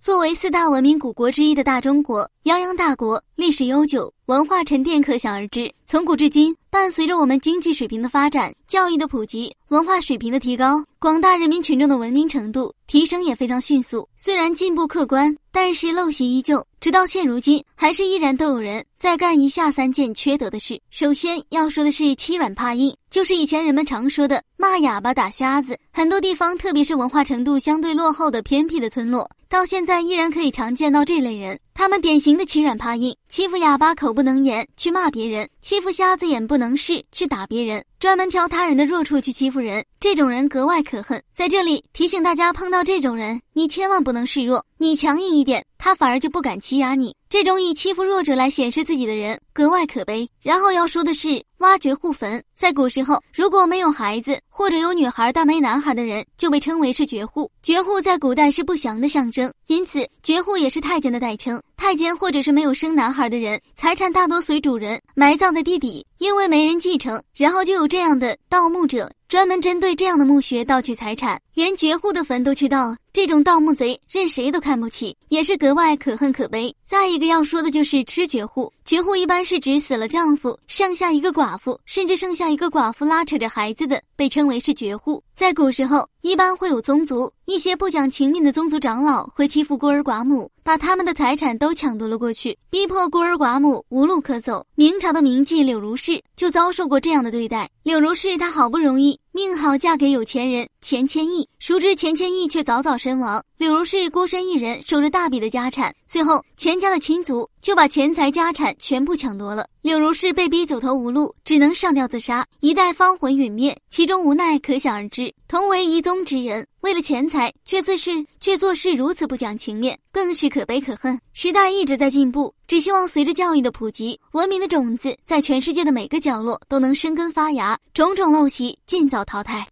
作为四大文明古国之一的大中国，泱泱大国，历史悠久，文化沉淀可想而知。从古至今，伴随着我们经济水平的发展、教育的普及、文化水平的提高，广大人民群众的文明程度提升也非常迅速。虽然进步客观，但是陋习依旧。直到现如今，还是依然都有人在干以下三件缺德的事。首先要说的是欺软怕硬，就是以前人们常说的骂哑巴打瞎子。很多地方，特别是文化程度相对落后的偏僻的村落，到现在依然可以常见到这类人。他们典型的欺软怕硬，欺负哑巴口不能言去骂别人，欺负瞎子眼不能视去打别人，专门挑他人的弱处去欺负人，这种人格外可恨。在这里提醒大家，碰到这种人，你千万不能示弱，你强硬一点，他反而就不敢欺压你。这种以欺负弱者来显示自己的人格外可悲。然后要说的是挖掘护坟，在古时候，如果没有孩子或者有女孩但没男孩的人，就被称为是绝户。绝户在古代是不祥的象征，因此绝户也是太监的代称。太监或者是没有生男孩的人，财产大多随主人埋葬在地底，因为没人继承，然后就有这样的盗墓者。专门针对这样的墓穴盗取财产，连绝户的坟都去盗，这种盗墓贼任谁都看不起，也是格外可恨可悲。再一个要说的就是吃绝户，绝户一般是指死了丈夫，剩下一个寡妇，甚至剩下一个寡妇拉扯着孩子的，被称为是绝户。在古时候，一般会有宗族，一些不讲情面的宗族长老会欺负孤儿寡母，把他们的财产都抢夺了过去，逼迫孤儿寡母无路可走。明朝的名妓柳如是就遭受过这样的对待。柳如是她好不容易。命好嫁给有钱人钱谦益，熟知钱谦益却早早身亡，柳如是孤身一人守着大笔的家产。最后，钱家的亲族就把钱财家产全部抢夺了，柳如是被逼走投无路，只能上吊自杀，一代芳魂陨灭，其中无奈可想而知。同为一宗之人，为了钱财却自是却做事如此不讲情面，更是可悲可恨。时代一直在进步，只希望随着教育的普及，文明的种子在全世界的每个角落都能生根发芽，种种陋习尽早淘汰。